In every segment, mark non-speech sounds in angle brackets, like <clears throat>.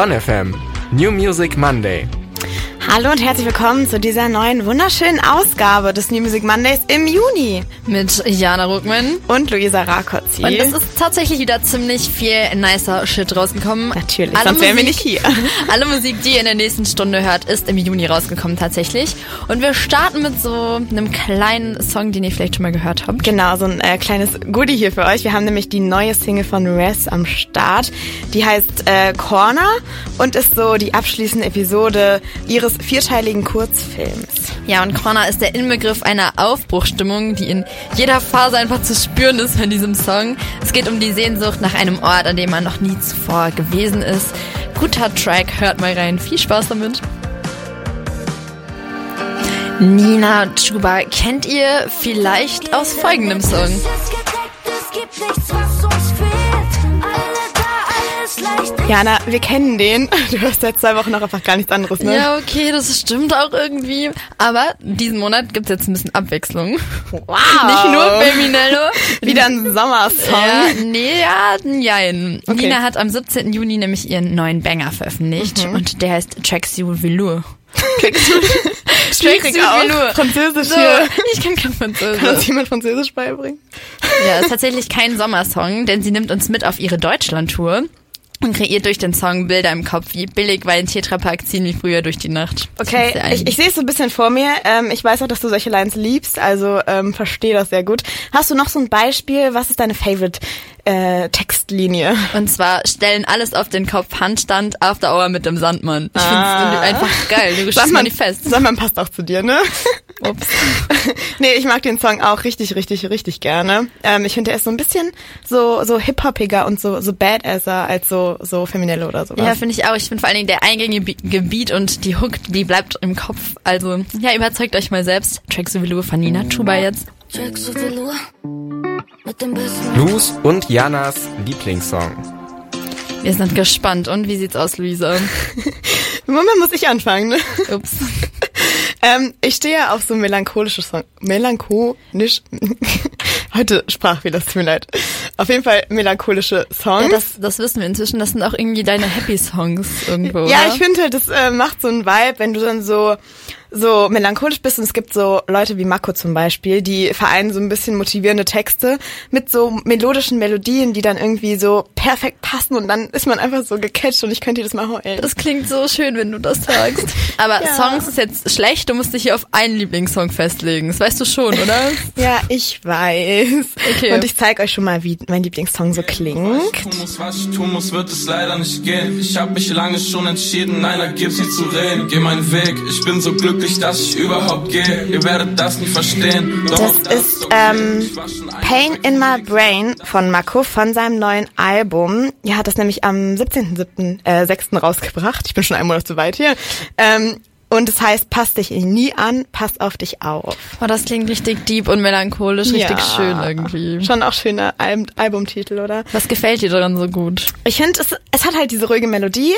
Bonn FM. New Music Monday. Hallo und herzlich willkommen zu dieser neuen wunderschönen Ausgabe des New Music Mondays im Juni. Mit Jana Ruckmann. Und Luisa Rakotzi. Und es ist tatsächlich wieder ziemlich viel nicer Shit rausgekommen. Natürlich, alle sonst wären wir nicht hier. <laughs> alle Musik, die ihr in der nächsten Stunde hört, ist im Juni rausgekommen tatsächlich. Und wir starten mit so einem kleinen Song, den ihr vielleicht schon mal gehört habt. Genau, so ein äh, kleines Goodie hier für euch. Wir haben nämlich die neue Single von Res am Start. Die heißt äh, Corner und ist so die abschließende Episode ihres vierteiligen Kurzfilms. Ja, und Corner ist der Inbegriff einer Aufbruchstimmung, die in jeder Phase einfach zu spüren ist von diesem Song. Es geht um die Sehnsucht nach einem Ort, an dem man noch nie zuvor gewesen ist. Guter Track, hört mal rein. Viel Spaß damit. Nina Chuba kennt ihr vielleicht aus folgendem Song. Es gibt nichts, was Jana, wir kennen den. Du hörst seit zwei Wochen noch einfach gar nichts anderes, ne? Ja, okay, das stimmt auch irgendwie. Aber diesen Monat gibt's jetzt ein bisschen Abwechslung. Wow. Nicht nur Feminello. Wieder ein Sommersong. Ja, nee, ja, nein. Okay. Nina hat am 17. Juni nämlich ihren neuen Banger veröffentlicht. Mhm. Und der heißt Traxu Velour. Schwierig <laughs> auch. Französisch so, hier. Ich kann kein Französisch. Kann uns jemand Französisch beibringen? Ja, ist tatsächlich kein Sommersong, denn sie nimmt uns mit auf ihre Deutschlandtour und kreiert durch den Song Bilder im Kopf, wie billig war ein Tetrapack ziehen wie früher durch die Nacht. Okay, ich, ich sehe es so ein bisschen vor mir. Ähm, ich weiß auch, dass du solche Lines liebst, also ähm, verstehe das sehr gut. Hast du noch so ein Beispiel? Was ist deine Favorite äh, Textlinie. Und zwar stellen alles auf den Kopf, Handstand, After Hour mit dem Sandmann. Ich ah. finde einfach geil. Du Sandmann, manifest. Sandmann passt auch zu dir, ne? <laughs> Ups. <laughs> nee, ich mag den Song auch richtig, richtig, richtig gerne. Ähm, ich finde, er ist so ein bisschen so, so hip-hoppiger und so, so badasser als so, so Feminelle oder sowas. Ja, finde ich auch. Ich finde vor allen Dingen der eingängige Beat und die Hook, die bleibt im Kopf. Also, ja, überzeugt euch mal selbst. Track so wie Lou von Nina Chuba jetzt. Luz und Janas Lieblingssong. Wir sind gespannt. Und wie sieht's aus, Luisa? <laughs> Moment, muss ich anfangen, ne? Ups. <laughs> ähm, ich stehe ja auf so melancholische Songs. Melancholisch. <laughs> Heute sprach wie das tut mir leid. Auf jeden Fall melancholische Songs. Ja, das, das wissen wir inzwischen. Das sind auch irgendwie deine Happy Songs irgendwo. Ja, oder? ich finde halt, das äh, macht so einen Vibe, wenn du dann so so melancholisch bist und es gibt so Leute wie Mako zum Beispiel, die vereinen so ein bisschen motivierende Texte mit so melodischen Melodien, die dann irgendwie so perfekt passen und dann ist man einfach so gecatcht und ich könnte jedes Mal heulen. Das klingt so schön, wenn du das sagst. <laughs> Aber ja. Songs ist jetzt schlecht, du musst dich hier auf einen Lieblingssong festlegen. Das weißt du schon, oder? <laughs> ja, ich weiß. Okay. Und ich zeige euch schon mal, wie mein Lieblingssong so klingt. Was ich muss, was ich tun muss, wird es leider nicht gehen. Ich habe mich lange schon entschieden, einer gibt sie zu reden. Geh meinen Weg, ich bin so glücklich glücklich, dass ich überhaupt gehe. Ihr werdet das nicht verstehen. Doch das ist ähm, Pain in My Brain von Mako von seinem neuen Album. Er hat das nämlich am 17.06. Äh, rausgebracht. Ich bin schon einen Monat zu weit hier. Ähm, und es heißt, passt dich nie an, passt auf dich auf. Oh, das klingt richtig deep und melancholisch, richtig ja, schön irgendwie. Schon auch schöner Al Albumtitel, oder? Was gefällt dir daran so gut? Ich finde, es, es hat halt diese ruhige Melodie,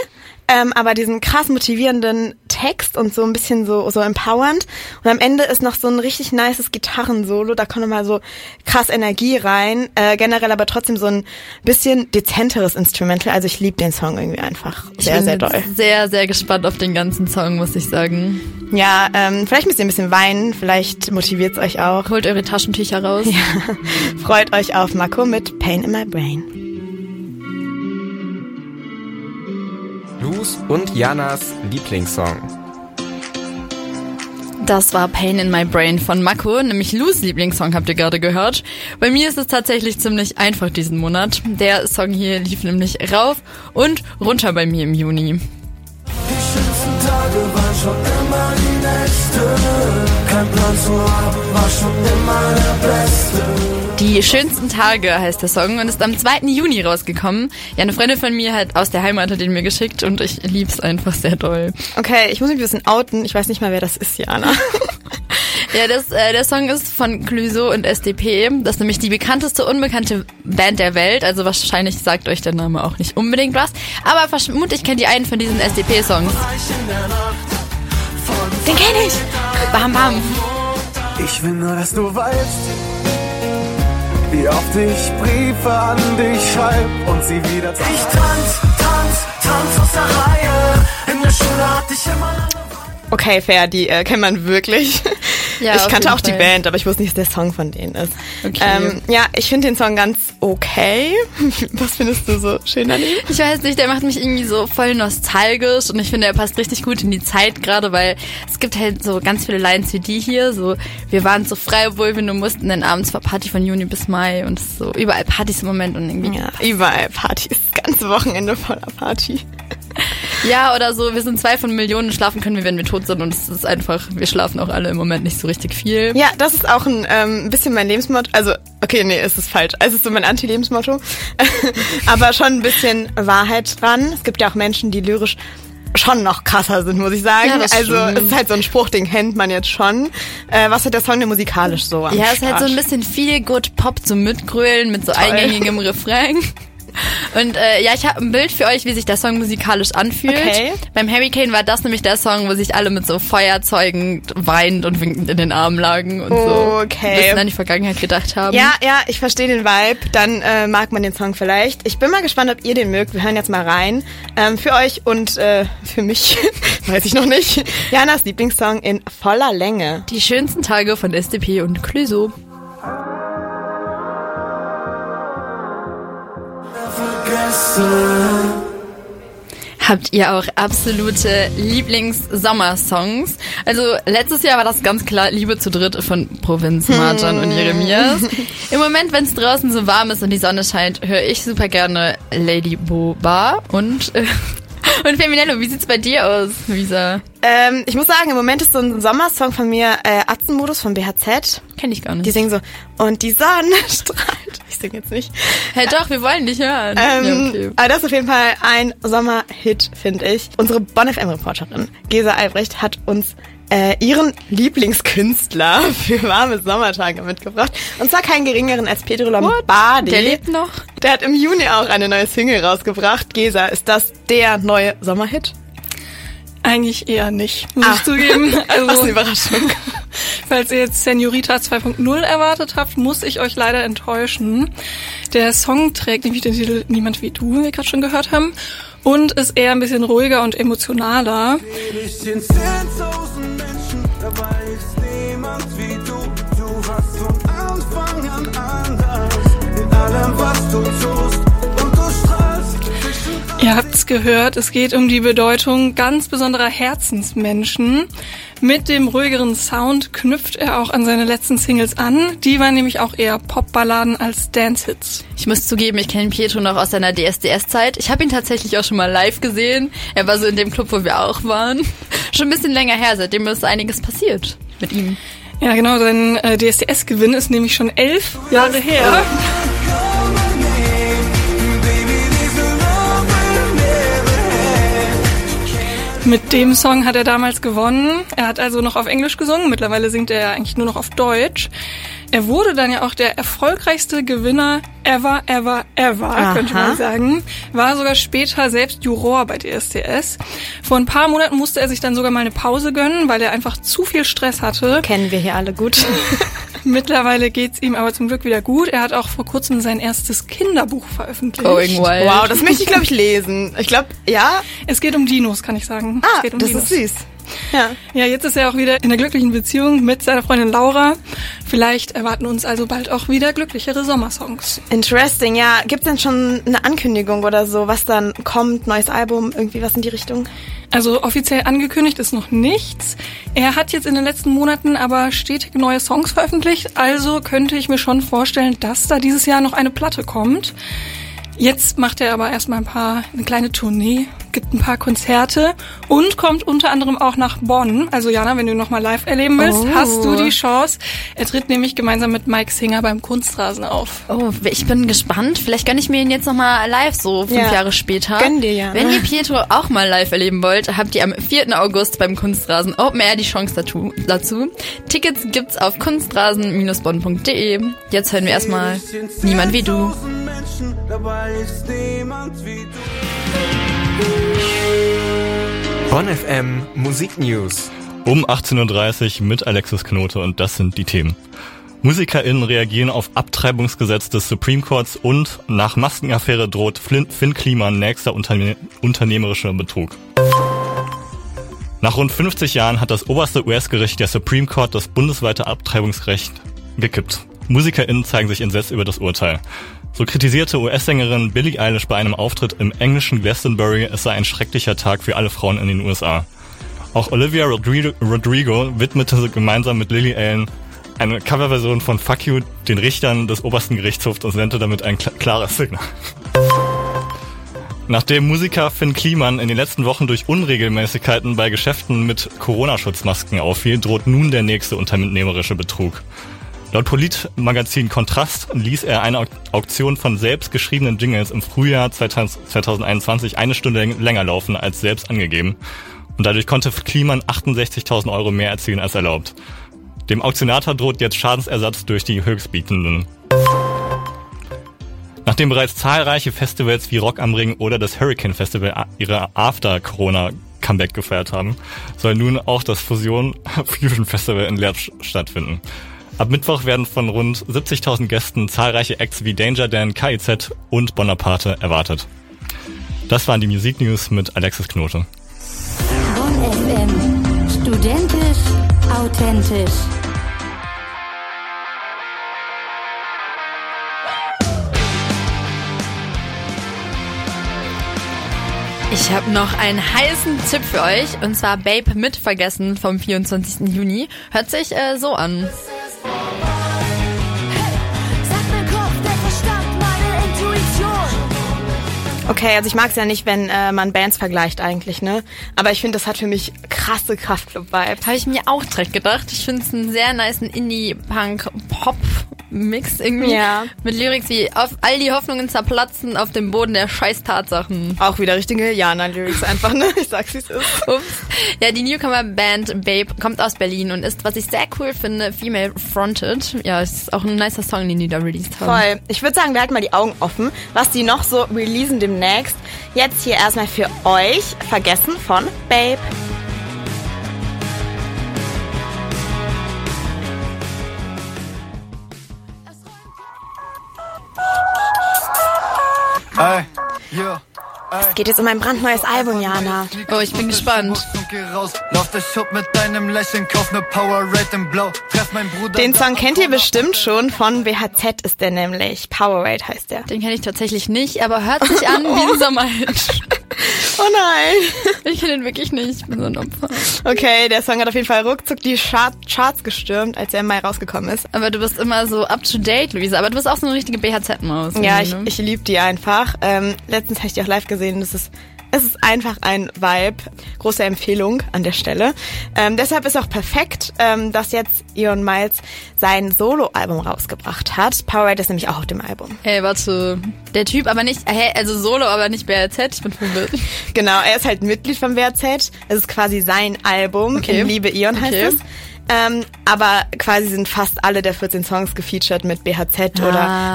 ähm, aber diesen krass motivierenden Text und so ein bisschen so so empowernd und am Ende ist noch so ein richtig nices Gitarrensolo, da kommt mal so krass Energie rein, äh, generell aber trotzdem so ein bisschen dezenteres Instrumental, also ich liebe den Song irgendwie einfach sehr, ich sehr doll. sehr, sehr gespannt auf den ganzen Song, muss ich sagen. Ja, ähm, vielleicht müsst ihr ein bisschen weinen, vielleicht motiviert's euch auch. Holt eure Taschentücher raus. <laughs> Ja. Freut euch auf Mako mit Pain in My Brain. Luz und Janas Lieblingssong. Das war Pain in My Brain von Mako, nämlich Lus Lieblingssong habt ihr gerade gehört. Bei mir ist es tatsächlich ziemlich einfach diesen Monat. Der Song hier lief nämlich rauf und runter bei mir im Juni. Die schönsten Tage waren schon immer die nächste. Kein Plan zu haben war schon immer der beste. Die schönsten Tage heißt der Song und ist am 2. Juni rausgekommen. Ja, eine Freundin von mir hat aus der Heimat hat den mir geschickt und ich lieb's einfach sehr doll. Okay, ich muss mich ein bisschen outen. Ich weiß nicht mal, wer das ist, Jana. <laughs> ja, das, äh, der Song ist von Clouseau und SDP. Das ist nämlich die bekannteste unbekannte Band der Welt. Also wahrscheinlich sagt euch der Name auch nicht unbedingt was. Aber vermutlich kennt ihr einen von diesen SDP-Songs. Den kenne ich. Bam, bam. Ich will nur, dass du weißt wie oft ich Briefe an dich schreib und sie wieder Ich tanz, tanz, tanz aus der Reihe okay, fair, die äh, kennt man wirklich. Ja, ich kannte auch die Fall. Band, aber ich wusste nicht, dass der Song von denen ist. Okay. Ähm, ja, ich finde den Song ganz okay. <laughs> Was findest du so schön an ihm? Ich weiß nicht, der macht mich irgendwie so voll nostalgisch und ich finde, er passt richtig gut in die Zeit gerade, weil es gibt halt so ganz viele Lines wie die hier, so wir waren so frei, obwohl wir nur mussten, denn abends war Party von Juni bis Mai und so überall Partys im Moment und irgendwie Ja, überall Partys. <laughs> Ganze Wochenende voller Party. Ja, oder so, wir sind zwei von Millionen, schlafen können wir, wenn wir tot sind und es ist einfach, wir schlafen auch alle im Moment nicht so richtig viel. Ja, das ist auch ein ähm, bisschen mein Lebensmotto. Also, okay, nee, es ist falsch. Es ist so mein Anti-Lebensmotto. <laughs> Aber schon ein bisschen Wahrheit dran. Es gibt ja auch Menschen, die lyrisch schon noch krasser sind, muss ich sagen. Ja, also stimmt. es ist halt so ein Spruch, den kennt man jetzt schon. Äh, was hat der Song denn musikalisch so am Ja, es ist halt so ein bisschen viel Good Pop zum Mitgrölen mit so eingängigem Refrain. <laughs> Und äh, ja, ich habe ein Bild für euch, wie sich der Song musikalisch anfühlt. Okay. Beim Hurricane war das nämlich der Song, wo sich alle mit so Feuerzeugen weinend und winkend in den Armen lagen und so Okay. ein bisschen an die Vergangenheit gedacht haben. Ja, ja, ich verstehe den Vibe. Dann äh, mag man den Song vielleicht. Ich bin mal gespannt, ob ihr den mögt. Wir hören jetzt mal rein. Ähm, für euch und äh, für mich, <laughs> weiß ich noch nicht. Janas Lieblingssong in voller Länge. Die schönsten Tage von SDP und Clüso. Habt ihr auch absolute Lieblings-Sommersongs? Also letztes Jahr war das ganz klar Liebe zu dritt von Provinz, Marjan und Jeremias. <laughs> Im Moment, wenn es draußen so warm ist und die Sonne scheint, höre ich super gerne Lady Boba und äh, <laughs> und Feminello. Wie sieht's bei dir aus, Lisa? Ähm, ich muss sagen, im Moment ist so ein Sommersong von mir äh, Atzenmodus von BHZ. Kenn ich gar nicht. Die singen so, und die Sonne <laughs> strahlt. Singe jetzt nicht. Hey, doch, wir wollen dich hören. Ähm, ja, okay. Aber das ist auf jeden Fall ein Sommerhit, finde ich. Unsere Bonn FM-Reporterin Gesa Albrecht hat uns äh, ihren Lieblingskünstler <laughs> für warme Sommertage mitgebracht. Und zwar keinen geringeren als Pedro Lombardi. Der lebt noch. Der hat im Juni auch eine neue Single rausgebracht. Gesa, ist das der neue Sommerhit? Eigentlich eher nicht, muss Ah. ich zugeben. <laughs> Was eine Also, Überraschung. Falls ihr jetzt Senorita 2.0 erwartet habt, muss ich euch leider enttäuschen. Der Song trägt nämlich den Titel Niemand wie du, wie wir gerade schon gehört haben, und ist eher ein bisschen ruhiger und emotionaler. Sind 10.000 Menschen, Ihr habt's gehört, es geht um die Bedeutung ganz besonderer Herzensmenschen. Mit dem ruhigeren Sound knüpft er auch an seine letzten Singles an. Die waren nämlich auch eher Popballaden als Dance-Hits. Ich muss zugeben, ich kenne Pietro noch aus seiner DSDS-Zeit. Ich habe ihn tatsächlich auch schon mal live gesehen. Er war so in dem Club, wo wir auch waren. <laughs> Schon ein bisschen länger her, seitdem ist einiges passiert mit ihm. Ja, genau, sein äh, DSDS-Gewinn ist nämlich schon elf Jahre her. Mit dem Song hat er damals gewonnen. Er hat also noch auf Englisch gesungen. Mittlerweile singt er ja eigentlich nur noch auf Deutsch. Er wurde dann ja auch der erfolgreichste Gewinner ever, ever, ever, Aha. könnte man sagen. War sogar später selbst Juror bei DSDS. Vor ein paar Monaten musste er sich dann sogar mal eine Pause gönnen, weil er einfach zu viel Stress hatte. Kennen wir hier alle gut. <laughs> Mittlerweile geht's ihm aber zum Glück wieder gut. Er hat auch vor kurzem sein erstes Kinderbuch veröffentlicht. Going wild. Wow, das möchte ich, glaube ich, lesen. Ich glaube, ja. Es geht um Dinos, kann ich sagen. Ah, es geht um das Dinos. ist süß. Ja. Ja, jetzt ist er auch wieder in einer glücklichen Beziehung mit seiner Freundin Laura. Vielleicht erwarten uns also bald auch wieder glücklichere Sommersongs. Interesting, ja. Gibt's denn schon eine Ankündigung oder so, was dann kommt, neues Album, irgendwie was in die Richtung? Also offiziell angekündigt ist noch nichts. Er hat jetzt in den letzten Monaten aber stetig neue Songs veröffentlicht, also könnte ich mir schon vorstellen, dass da dieses Jahr noch eine Platte kommt. Jetzt macht er aber erstmal ein paar, eine kleine Tournee, gibt ein paar Konzerte und kommt unter anderem auch nach Bonn. Also Jana, wenn du nochmal live erleben willst, Oh. hast du die Chance. Er tritt nämlich gemeinsam mit Mike Singer beim Kunstrasen auf. Oh, ich bin gespannt. Vielleicht gönne ich mir ihn jetzt nochmal live, so fünf Ja. Jahre später. Gönn dir, ja. Wenn ihr Pietro auch mal live erleben wollt, habt ihr am 4. August beim Kunstrasen Open Air die Chance dazu. dazu. Tickets gibt's auf kunstrasen-bonn.de. Jetzt hören wir erstmal Niemand wie du. Menschen, dabei ist niemand wie du. Bonn FM Musik News. Um 18.30 Uhr mit Alexis Knote und das sind die Themen. MusikerInnen reagieren auf Abtreibungsgesetz des Supreme Courts und nach Maskenaffäre droht Finn Kliman nächster Unterne unternehmerischer Betrug. Nach rund 50 Jahren hat das oberste US-Gericht, der Supreme Court, das bundesweite Abtreibungsrecht gekippt. MusikerInnen zeigen sich entsetzt über das Urteil. So kritisierte US-Sängerin Billie Eilish bei einem Auftritt im englischen Glastonbury, es sei ein schrecklicher Tag für alle Frauen in den USA. Auch Olivia Rodrigo, widmete gemeinsam mit Lily Allen eine Coverversion von Fuck You den Richtern des obersten Gerichtshofs und sendete damit ein klares Signal. Nachdem Musiker Finn Kliman in den letzten Wochen durch Unregelmäßigkeiten bei Geschäften mit Corona-Schutzmasken auffiel, droht nun der nächste unternehmerische Betrug. Laut Politmagazin Kontrast ließ er eine Auktion von selbst geschriebenen Jingles im Frühjahr 2021 eine Stunde länger laufen als selbst angegeben. Und dadurch konnte Kliman 68.000 Euro mehr erzielen als erlaubt. Dem Auktionator droht jetzt Schadensersatz durch die Höchstbietenden. Nachdem bereits zahlreiche Festivals wie Rock am Ring oder das Hurricane Festival ihre After-Corona-Comeback gefeiert haben, soll nun auch das Fusion <laughs> Fusion Festival in Lerch stattfinden. Ab Mittwoch werden von rund 70.000 Gästen zahlreiche Acts wie Danger Dan, KIZ und Bonaparte erwartet. Das waren die Musiknews mit Alexis Knote. Bonn FM. Studentisch, authentisch. Ich habe noch einen heißen Tipp für euch und zwar Babe mit Vergessen vom 24. Juni. Hört sich äh, so an. Okay, also ich mag es ja nicht, wenn äh, man Bands vergleicht eigentlich, ne? Aber ich finde, das hat für mich krasse Kraftclub-Vibes. Habe ich mir auch direkt gedacht. Ich finde es einen sehr nice Indie-Punk-Pop Mix irgendwie. Ja. Mit Lyrics wie auf all die Hoffnungen zerplatzen auf dem Boden der scheiß Tatsachen. Auch wieder richtige Jana-Lyrics einfach, ne? Ich sag's, wie es ist. Ups. Ja, die Newcomer-Band Babe kommt aus Berlin und ist, was ich sehr cool finde, female-fronted. Ja, ist auch ein nicer Song, den die da released haben. Voll. Ich würde sagen, wir halten mal die Augen offen, was die noch so releasen demnächst. Jetzt hier erstmal für euch Vergessen von Babe. Ey, yeah. Es geht jetzt um ein brandneues Album, Jana. Oh, ich bin gespannt. Ne. Den Song kennt ihr bestimmt schon. Von BHZ ist der nämlich. Powerade heißt der. Den kenne ich tatsächlich nicht, aber hört sich an <laughs> wie ein Sommerhit. <laughs> Oh nein. Ich kenne den wirklich nicht. Ich bin so ein Opfer. Okay, der Song hat auf jeden Fall ruckzuck die Chart Charts gestürmt, als er im Mai rausgekommen ist. Aber du bist immer so up to date, Luisa. Aber du bist auch so eine richtige BHZ-Maus. Ja, ich, ne? ich liebe die einfach. Ähm, letztens habe ich die auch live gesehen. Das ist, es ist einfach ein Vibe. Große Empfehlung an der Stelle. Ähm, deshalb ist auch perfekt, ähm, dass jetzt Ion Miles sein Solo-Album rausgebracht hat. Powerade ist nämlich auch auf dem Album. Ey, warte. Der Typ aber nicht, hä, also Solo, aber nicht BHZ. Ich bin verwirrt. Genau, er ist halt Mitglied vom WRZ. Es ist quasi sein Album. Okay. In Liebe Ion heißt Okay. es. Ähm, aber quasi sind fast alle der 14 Songs gefeatured mit BHZ Ah,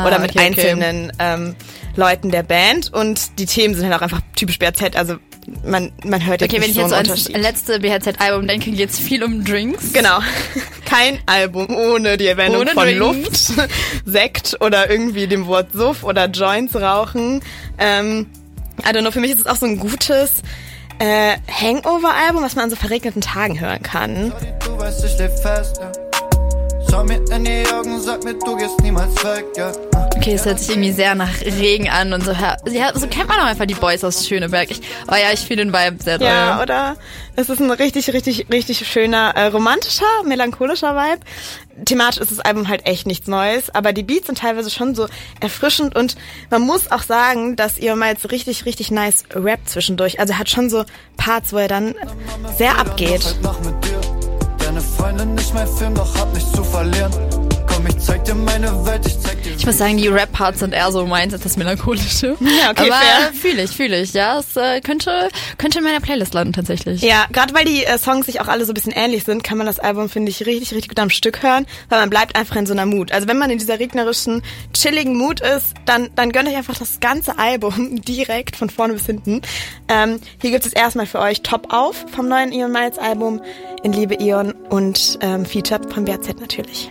oder, oder mit okay, okay. einzelnen Ähm, Leuten der Band. Und die Themen sind halt auch einfach typisch BHZ. Also man, man hört jetzt Okay, wenn ich jetzt so ans letzte BHZ-Album denke, geht's viel um Drinks. Genau. <laughs> Kein Album ohne die Erwähnung Ohne von Drinks. Luft, <laughs> Sekt oder irgendwie dem Wort Suff oder Joints rauchen. Ähm, I don't know, für mich ist es auch so ein gutes äh, Hangover-Album, was man an so verregneten Tagen hören kann. Weißt, ich leb fest, ja. Schau mir in die Augen, sag mir, du gehst niemals weg, ja. Okay, es hört sich irgendwie sehr nach Regen an und so. Ja, so kennt man auch einfach die Boys aus Schöneberg. Ich, oh ja, ich fühle den Vibe sehr doll. Ja, oder? Es ist ein richtig, richtig, richtig schöner, äh, romantischer, melancholischer Vibe. Thematisch ist das Album halt echt nichts Neues, aber die Beats sind teilweise schon so erfrischend und man muss auch sagen, dass ihr mal jetzt richtig, richtig nice Rap zwischendurch. Also er hat schon so Parts, wo er dann sehr abgeht. Freundin nicht mein Film, doch hab nichts zu verlieren. Komm, ich zeig dir meine Welt, ich zeig dir. Ich muss sagen, die Rap-Parts sind eher so meins als das Melancholische. <laughs> Ja, okay, Aber fair. fühle ich, fühle ich. Ja, es äh, könnte, könnte in meiner Playlist landen tatsächlich. Ja, gerade weil die äh, Songs sich auch alle so ein bisschen ähnlich sind, kann man das Album, finde ich, richtig, richtig gut am Stück hören, weil man bleibt einfach in so einer Mut. Also wenn man in dieser regnerischen, chilligen Mut ist, dann, dann gönnt euch einfach das ganze Album <laughs> direkt von vorne bis hinten. Ähm, hier gibt es erstmal für euch Top auf vom neuen Ion Miles Album in Liebe Ion und ähm, Feature von BRZ natürlich.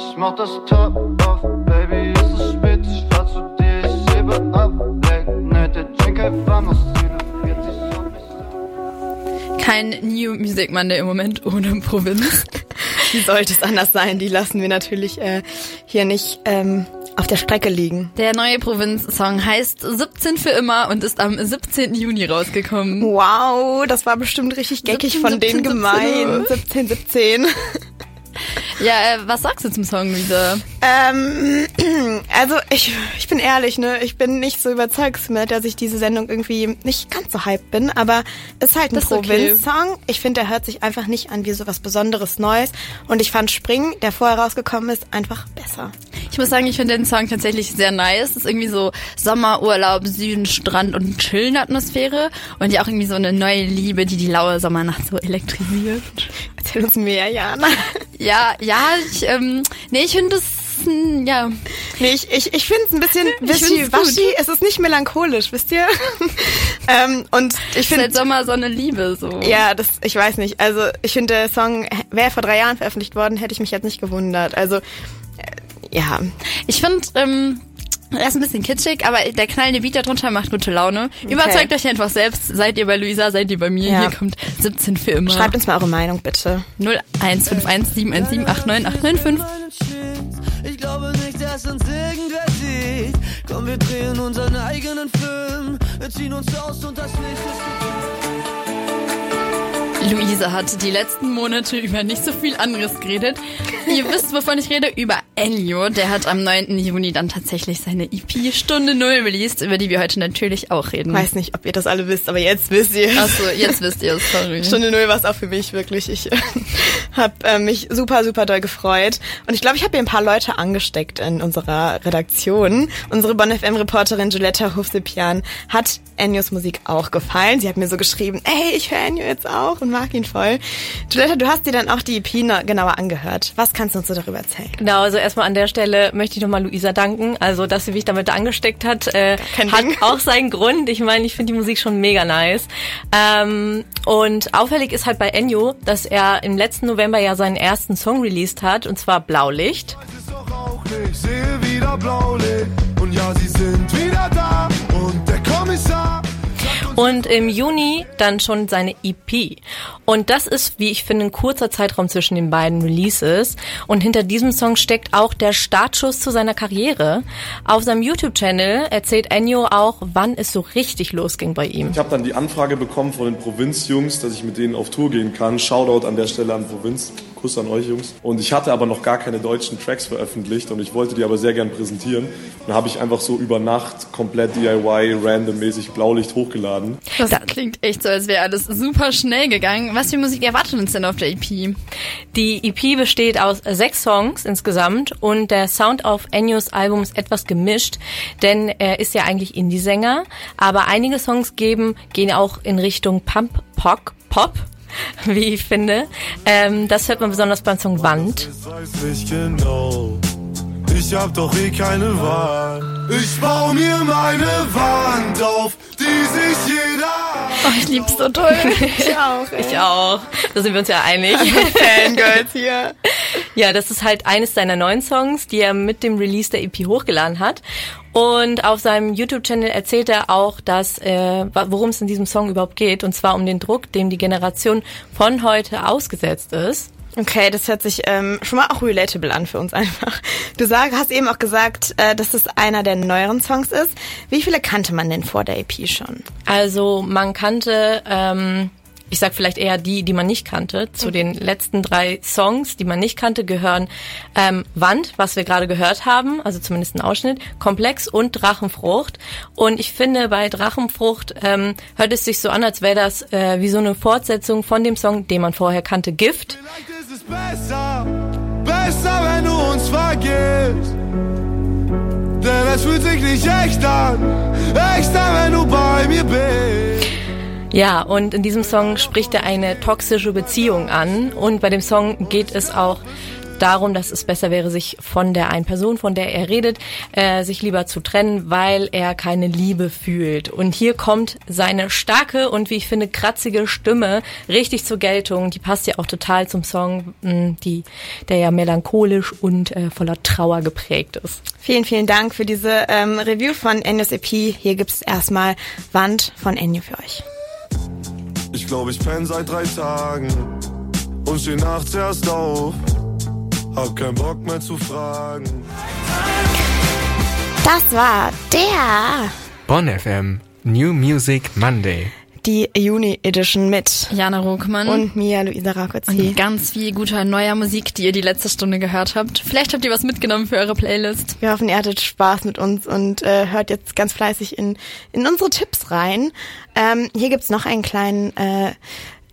Ich mach das Top auf, Baby, es ist spät, ich fahr zu dir, ich hebe ab, Late Night, der Drink, ey, vamos, 47 auf mich. kein New Music Monday im Moment ohne Provinz. <laughs> Wie sollte es anders sein? Die lassen wir natürlich äh, hier nicht ähm, auf der Strecke liegen. Der neue Provinz-Song heißt 17 für immer und ist am 17. Juni rausgekommen. Wow, das war bestimmt richtig geckig 17, von denen 17, gemein. 17, 17. Ja, äh, was sagst du zum Song, Lisa? Ähm, <clears throat> also ich, ich bin ehrlich, ne, ich bin nicht so überzeugt mit, dass ich diese Sendung irgendwie nicht ganz so hyped bin, aber es ist halt ein ist okay. Provinz-Song. Ich finde, der hört sich einfach nicht an wie so was Besonderes Neues und ich fand Spring, der vorher rausgekommen ist, einfach besser. Ich muss sagen, ich finde den Song tatsächlich sehr nice. Es ist irgendwie so Sommerurlaub, Süden, Strand und Chillen-Atmosphäre und ja auch irgendwie so eine neue Liebe, die die laue Sommernacht so elektrisiert. Erzähl uns mehr, Jana. Ja, ja, ich, ähm, nee, ich finde das, mm, ja, Nee, ich, ich, ich finde es ein bisschen <laughs> wischi-waschi. Es ist nicht melancholisch, wisst ihr? <laughs> ähm, und ich finde, Sommer so eine Liebe, so. ja, das, ich weiß nicht. Also ich finde, der Song wäre vor drei Jahren veröffentlicht worden, hätte ich mich jetzt nicht gewundert. Also, äh, ja. Ich finde, ähm, er ist ein bisschen kitschig, aber der knallende Beat darunter macht gute Laune. Überzeugt euch einfach selbst. Seid ihr bei Luisa, seid ihr bei mir. Ja. Hier kommt 17 für immer. Schreibt uns mal eure Meinung, bitte. 0151717898595. Ich glaube nicht, dass uns irgendwer sieht. Komm, wir drehen unseren eigenen Film. Wir ziehen uns aus und das Licht ist Luisa hat die letzten Monate über nicht so viel anderes geredet. Ihr <laughs> wisst, wovon ich rede, über Elio. Der hat am 9. Juni dann tatsächlich seine EP Stunde Null released, über die wir heute natürlich auch reden. Weiß nicht, ob ihr das alle wisst, aber jetzt wisst ihr. Achso, jetzt wisst ihr es, sorry. <laughs> Stunde Null war es auch für mich, wirklich. Ich <laughs> äh, habe äh, mich super, super doll gefreut. Und ich glaube, ich habe hier ein paar Leute angesteckt in unserer Redaktion. Unsere Bonn FM-Reporterin Giulietta Hufsepian hat Enios Musik auch gefallen. Sie hat mir so geschrieben, ey, ich höre Ennio jetzt auch und mag ihn voll. Giulietta, du hast dir dann auch die EP genauer angehört. Was kannst du uns so darüber erzählen? Genau, also erstmal an der Stelle möchte ich nochmal Luisa danken. Also, dass sie mich damit angesteckt hat, äh, kein hat Ding. auch seinen Grund. Ich meine, ich finde die Musik schon mega nice. Ähm, und auffällig ist halt bei Ennio, dass er im letzten November ja seinen ersten Song released hat, und zwar Blaulicht. ist doch auch nicht. Sehe wieder Blaulicht. Und ja, sie sind wieder da. Und im Juni dann schon seine EP. Und das ist, wie ich finde, ein kurzer Zeitraum zwischen den beiden Releases. Und hinter diesem Song steckt auch der Startschuss zu seiner Karriere. Auf seinem YouTube-Channel erzählt Ennio auch, wann es so richtig losging bei ihm. Ich habe dann die Anfrage bekommen von den Provinzjungs, dass ich mit denen auf Tour gehen kann. Shoutout an der Stelle an Provinz. Kuss an euch Jungs. Und ich hatte aber noch gar keine deutschen Tracks veröffentlicht und ich wollte die aber sehr gern präsentieren. Und dann habe ich einfach so über Nacht komplett DIY, randommäßig Blaulicht hochgeladen. Das klingt echt so, als wäre alles super schnell gegangen. Was für Musik erwartet uns denn auf der EP? Die EP besteht aus sechs Songs insgesamt und der Sound auf Ennios Album ist etwas gemischt, denn er ist ja eigentlich Indie-Sänger, aber einige Songs geben, gehen auch in Richtung Pump, Pop, Pop, <laughs> wie ich finde. Ähm, das hört man besonders beim Song Wand. Ich genau. Ich hab doch eh keine Wahl. Ich bau mir meine Wand auf, die sich jeder. Oh, ich lieb's so toll. <laughs> Ich auch. Ich auch. Da sind wir uns ja einig. Fangirls hier. <laughs> Ja, das ist halt eines seiner neuen Songs, die er mit dem Release der EP hochgeladen hat. Und auf seinem YouTube-Channel erzählt er auch, dass äh, worum es in diesem Song überhaupt geht, und zwar um den Druck, dem die Generation von heute ausgesetzt ist. Okay, das hört sich ähm, schon mal auch relatable an für uns <laughs> einfach. Du sag, hast eben auch gesagt, äh, dass es einer der neueren Songs ist. Wie viele kannte man denn vor der EP schon? Also man kannte, ähm, ich sag vielleicht eher die, die man nicht kannte. Zu den letzten drei Songs, die man nicht kannte, gehören ähm, Wand, was wir gerade gehört haben, also zumindest ein Ausschnitt, Komplex und Drachenfrucht. Und ich finde, bei Drachenfrucht ähm, hört es sich so an, als wäre das äh, wie so eine Fortsetzung von dem Song, den man vorher kannte, Gift. Vielleicht ist es besser, besser, wenn du uns vergisst. Denn es fühlt sich nicht echt an, echter, wenn du bei mir bist. Ja, und in diesem Song spricht er eine toxische Beziehung an. Und bei dem Song geht es auch darum, dass es besser wäre, sich von der einen Person, von der er redet, äh, sich lieber zu trennen, weil er keine Liebe fühlt. Und hier kommt seine starke und wie ich finde kratzige Stimme richtig zur Geltung. Die passt ja auch total zum Song, mh, die, der ja melancholisch und äh, voller Trauer geprägt ist. Vielen, vielen Dank für diese ähm, Review von Enios EP. Hier gibt's erstmal Wand von Enio für euch. Ich glaub, ich penn seit drei Tagen und steh nachts erst auf. Hab keinen Bock mehr zu fragen. Das war der Bonn FM New Music Monday. Die Juni Edition mit Jana Ruckmann. und mir Luisa Rakozzi. Und ganz viel guter neuer Musik, die ihr die letzte Stunde gehört habt. Vielleicht habt ihr was mitgenommen für eure Playlist. Wir hoffen, ihr hattet Spaß mit uns und äh, hört jetzt ganz fleißig in, in unsere Tipps rein. Ähm, hier gibt's noch einen kleinen äh,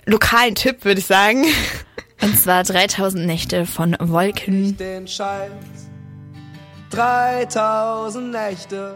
lokalen Tipp, würde ich sagen. <laughs> Und zwar 3000 Nächte von Wolken. den Scheiß. 3000 Nächte